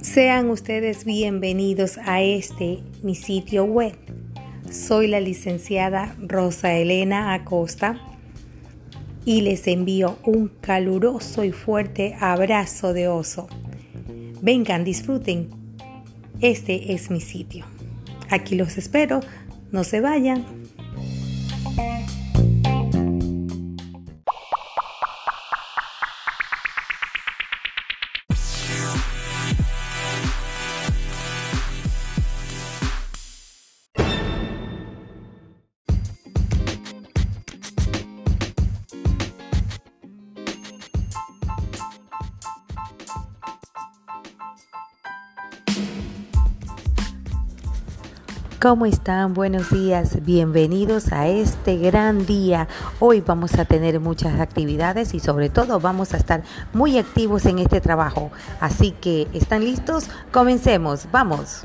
Sean ustedes bienvenidos a este mi sitio web. Soy la licenciada Rosa Elena Acosta y les envío un caluroso y fuerte abrazo de oso. Vengan, disfruten. Este es mi sitio. Aquí los espero. No se vayan. ¿Cómo están? Buenos días, bienvenidos a este gran día. Hoy vamos a tener muchas actividades y sobre todo vamos a estar muy activos en este trabajo. Así que, ¿están listos? Comencemos, vamos.